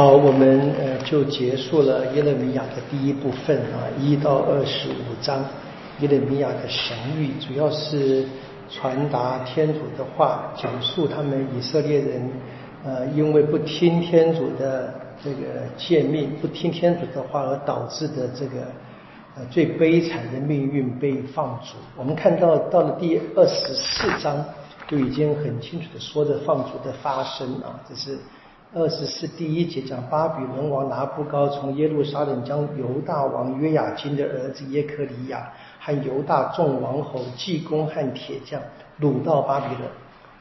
好，我们呃就结束了耶勒米亚的第一部分啊，一到二十五章，耶勒米亚的神谕，主要是传达天主的话，讲述他们以色列人呃因为不听天主的这个诫命，不听天主的话而导致的这个呃最悲惨的命运被放逐。我们看到到了第二十四章，就已经很清楚的说着放逐的发生啊，这是。二十四第一节讲巴比伦王拿布高从耶路撒冷将犹大王约雅金的儿子耶克里亚和犹大众王侯、济公和铁匠掳到巴比伦，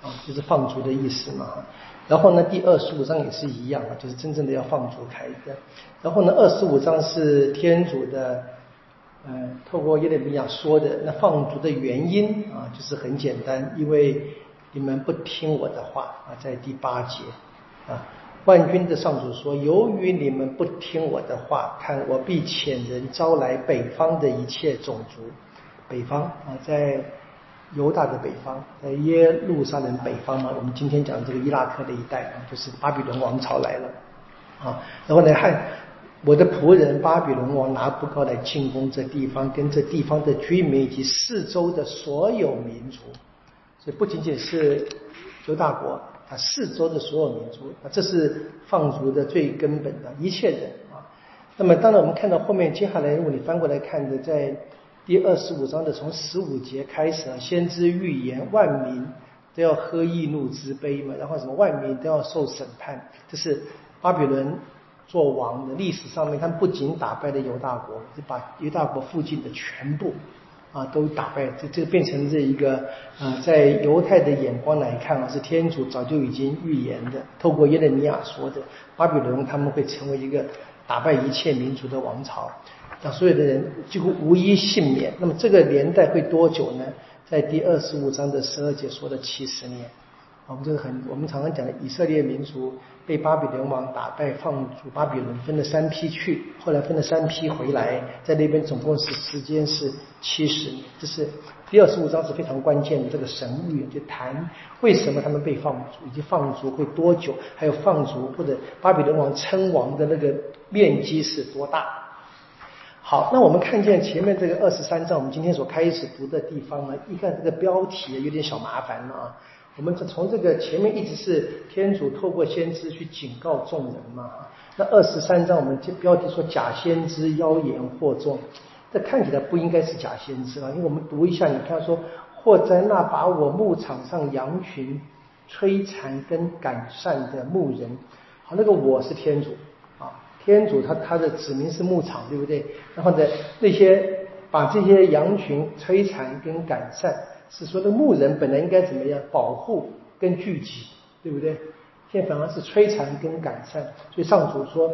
啊，就是放逐的意思嘛。然后呢，第二十五章也是一样啊，就是真正的要放逐开的。然后呢，二十五章是天主的，呃，透过耶利米亚说的那放逐的原因啊，就是很简单，因为你们不听我的话啊，在第八节啊。万军的上主说：“由于你们不听我的话，看我必遣人招来北方的一切种族。北方啊，在犹大的北方，在耶路撒冷北方嘛。我们今天讲这个伊拉克的一带啊，就是巴比伦王朝来了啊。然后呢，还我的仆人巴比伦王拿不高来进攻这地方，跟这地方的居民以及四周的所有民族。所以不仅仅是犹大国。”啊，四周的所有民族啊，这是放逐的最根本的一切人啊。那么，当然我们看到后面接下来，如果你翻过来看的，在第二十五章的从十五节开始啊，先知预言万民都要喝易怒之杯嘛，然后什么万民都要受审判，这是巴比伦做王的历史上面，他们不仅打败了犹大国，就把犹大国附近的全部。啊，都打败，这这变成这一个啊，在犹太的眼光来看啊，是天主早就已经预言的，透过耶利米亚说的，巴比伦他们会成为一个打败一切民族的王朝，让所有的人几乎无一幸免。那么这个年代会多久呢？在第二十五章的十二节说的七十年。我们这个很，我们常常讲的以色列民族被巴比伦王打败，放逐巴比伦，分了三批去，后来分了三批回来，在那边总共是时间是七十年。这是第二十五章是非常关键的这个神谕，就谈为什么他们被放逐，以及放逐会多久，还有放逐或者巴比伦王称王的那个面积是多大。好，那我们看见前面这个二十三章，我们今天所开始读的地方呢，一看这个标题有点小麻烦了啊。我们从这个前面一直是天主透过先知去警告众人嘛，那二十三章我们这标题说假先知妖言惑众，这看起来不应该是假先知啊，因为我们读一下，你看说或在那把我牧场上羊群摧残跟赶散的牧人，好，那个我是天主啊，天主他他的子民是牧场，对不对？然后呢，那些把这些羊群摧残跟赶散。是说的牧人本来应该怎么样保护跟聚集，对不对？现在反而是摧残跟赶散。所以上主说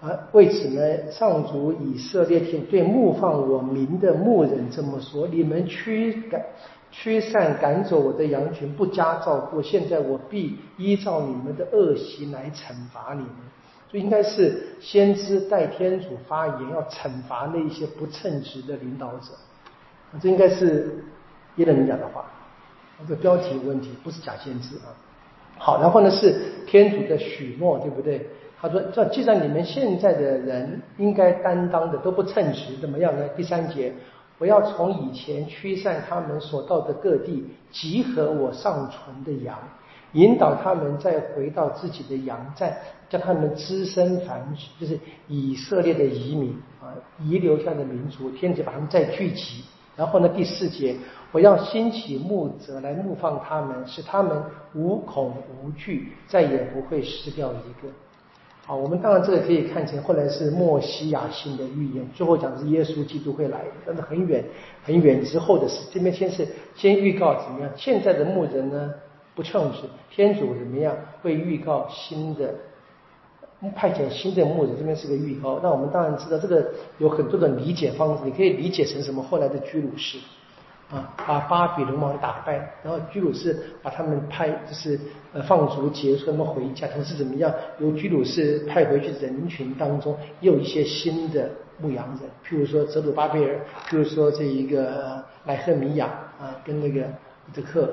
啊，为此呢，上主以色列天对牧放我民的牧人这么说：你们驱赶、驱散、赶走我的羊群，不加照顾，现在我必依照你们的恶行来惩罚你们。就应该是先知代天主发言，要惩罚那些不称职的领导者。这应该是。耶人讲的话，这个标题有问题，不是假先知啊。好，然后呢是天主的许诺，对不对？他说：这既然你们现在的人应该担当的都不称职，怎么样呢？第三节，我要从以前驱散他们所到的各地，集合我尚存的羊，引导他们再回到自己的羊站，叫他们滋生繁殖，就是以色列的移民啊，遗留下的民族，天主把他们再聚集。然后呢，第四节。我要兴起牧者来牧放他们，使他们无恐无惧，再也不会失掉一个。好，我们当然这个可以看成后来是莫西亚性的预言，最后讲是耶稣基督会来，但是很远很远之后的事。这边先是先预告怎么样？现在的牧人呢不称职，天主怎么样会预告新的派遣新的牧者？这边是个预告。那我们当然知道这个有很多的理解方式，你可以理解成什么？后来的居鲁士。啊，把巴比伦王打败，然后居鲁士把他们派，就是呃放逐结束，他们回家，同时怎么样？由居鲁士派回去人群当中，又有一些新的牧羊人，譬如说泽鲁巴贝尔，譬如说这一个莱赫米亚啊，跟那个德克。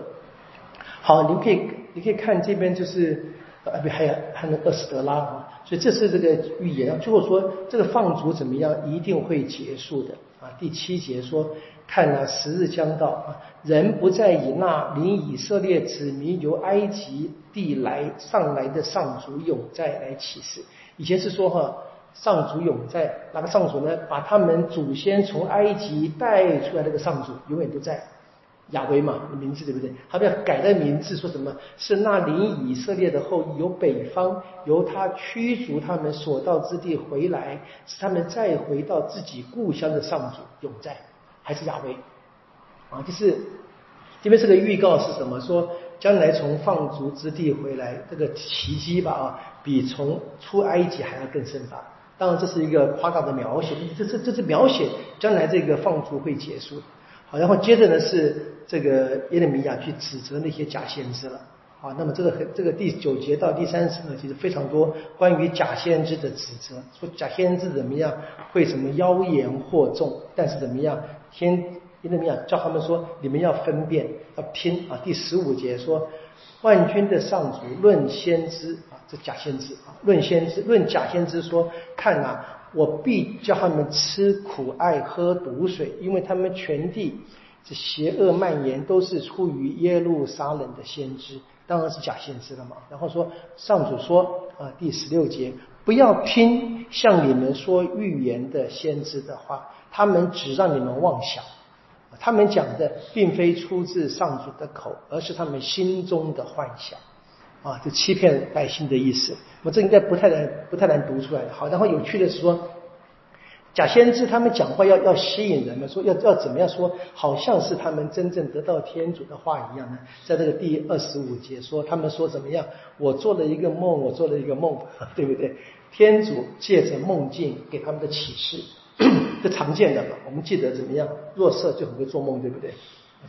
好，你可以你可以看这边就是，啊不还有还有厄斯德拉啊，所以这是这个预言。最后说这个放逐怎么样，一定会结束的啊。第七节说，看啊，时日将到啊，人不再以那领以色列子民由埃及地来上来的上主永在来启示。以前是说哈。上主永在，哪个上主呢？把他们祖先从埃及带出来那个上主永远都在，亚威嘛，名字对不对？他们要改的名字，说什么是那领以色列的后裔由北方由他驱逐他们所到之地回来，使他们再回到自己故乡的上主永在，还是亚威啊？就是这边是个预告是什么？说将来从放逐之地回来，这个奇迹吧啊，比从出埃及还要更盛大。当然，这是一个夸大的描写，这这这是描写将来这个放逐会结束。好，然后接着呢是这个耶利米亚去指责那些假先知了。啊，那么这个这个第九节到第三十呢，其实非常多关于假先知的指责，说假先知怎么样会什么妖言惑众，但是怎么样，天耶利米亚叫他们说，你们要分辨，要听啊。第十五节说，万军的上主论先知啊。这假先知啊，论先知，论假先知说，看啊，我必叫他们吃苦，爱喝毒水，因为他们全地这邪恶蔓延，都是出于耶路撒冷的先知，当然是假先知了嘛。然后说，上主说啊，第十六节，不要听向你们说预言的先知的话，他们只让你们妄想，他们讲的并非出自上主的口，而是他们心中的幻想。啊，就欺骗百姓的意思，我这应该不太难，不太难读出来。好，然后有趣的是说，假先知他们讲话要要吸引人们，说要要怎么样说，好像是他们真正得到天主的话一样呢？在这个第二十五节说，他们说怎么样？我做了一个梦，我做了一个梦，对不对？天主借着梦境给他们的启示，这常见的嘛。我们记得怎么样？弱色就很会做梦，对不对？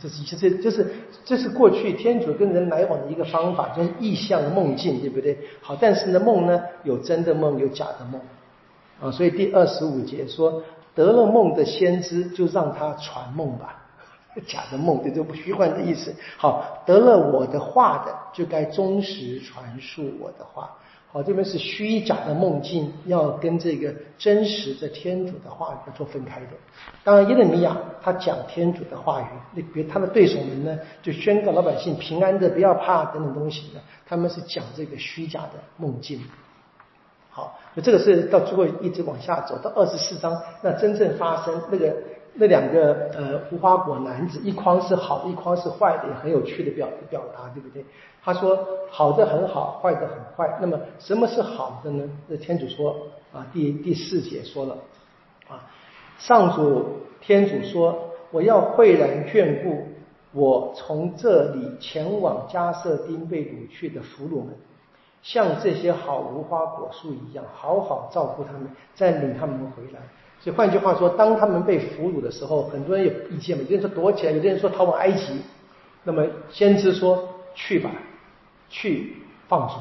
这是其实就是这是过去天主跟人来往的一个方法，就是意象梦境，对不对？好，但是呢，梦呢有真的梦，有假的梦啊。所以第二十五节说，得了梦的先知就让他传梦吧，假的梦，对，这不虚幻的意思。好，得了我的话的就该忠实传述我的话。好，这边是虚假的梦境，要跟这个真实的天主的话语做分开的。当然，耶利米亚他讲天主的话语，那别他的对手们呢，就宣告老百姓平安的，不要怕等等东西的，他们是讲这个虚假的梦境。好，那这个是到最后一直往下走到二十四章，那真正发生那个。那两个呃无花果男子，一筐是好，一筐是坏的，也很有趣的表表达，对不对？他说好的很好，坏的很坏。那么什么是好的呢？那天主说啊，第第四节说了啊，上主天主说，我要慧然眷顾我从这里前往加瑟丁被掳去的俘虏们，像这些好无花果树一样，好好照顾他们，再领他们回来。所以换句话说，当他们被俘虏的时候，很多人有意见嘛，有的人说躲起来，有的人说逃往埃及。那么先知说去吧，去放逐。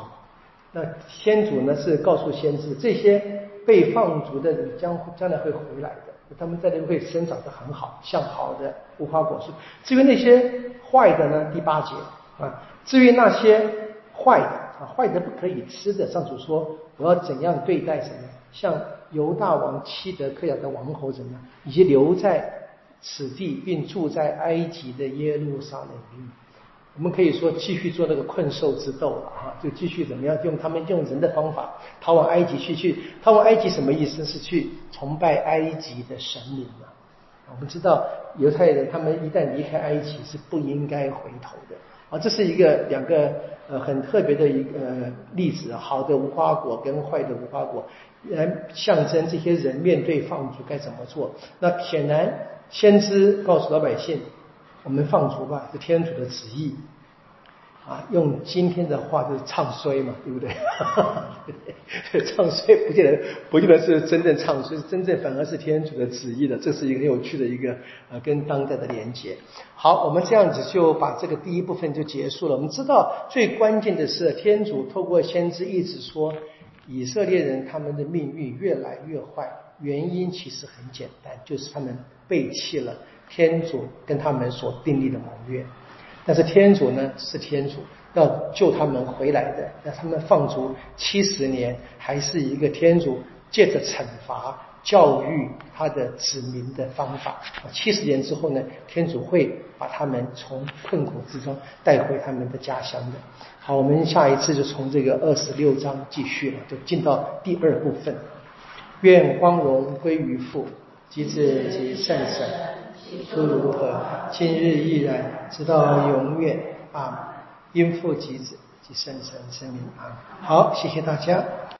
那先祖呢是告诉先知，这些被放逐的人将将来会回来的，他们在那会生长得很好，像好的无花果树。至于那些坏的呢，第八节啊，至于那些坏的坏的不可以吃的，上主说我要怎样对待什么，像。犹大王七德克亚的王侯怎么样？以及留在此地并住在埃及的耶路撒冷人，我们可以说继续做那个困兽之斗了啊！就继续怎么样用他们用人的方法逃往埃及去？去逃往埃及什么意思？是去崇拜埃及的神灵嘛？我们知道犹太人他们一旦离开埃及是不应该回头的啊！这是一个两个呃很特别的一个例子，好的无花果跟坏的无花果。来象征这些人面对放逐该怎么做？那显然先知告诉老百姓：我们放逐吧，是天主的旨意。啊，用今天的话就是唱衰嘛，对不对？唱衰不见得不见得是真正唱衰，真正反而是天主的旨意的。这是一个很有趣的一个呃跟当代的连接。好，我们这样子就把这个第一部分就结束了。我们知道最关键的是天主透过先知一直说。以色列人他们的命运越来越坏，原因其实很简单，就是他们背弃了天主跟他们所订立的盟约。但是天主呢是天主，要救他们回来的，让他们放逐七十年，还是一个天主借着惩罚教育他的子民的方法。七十年之后呢，天主会把他们从困苦之中带回他们的家乡的。好，我们下一次就从这个二十六章继续了，就进到第二部分。愿光荣归于父、及子及圣神，初如何，今日依然，直到永远啊！因父及子及圣神之名啊！好，谢谢大家。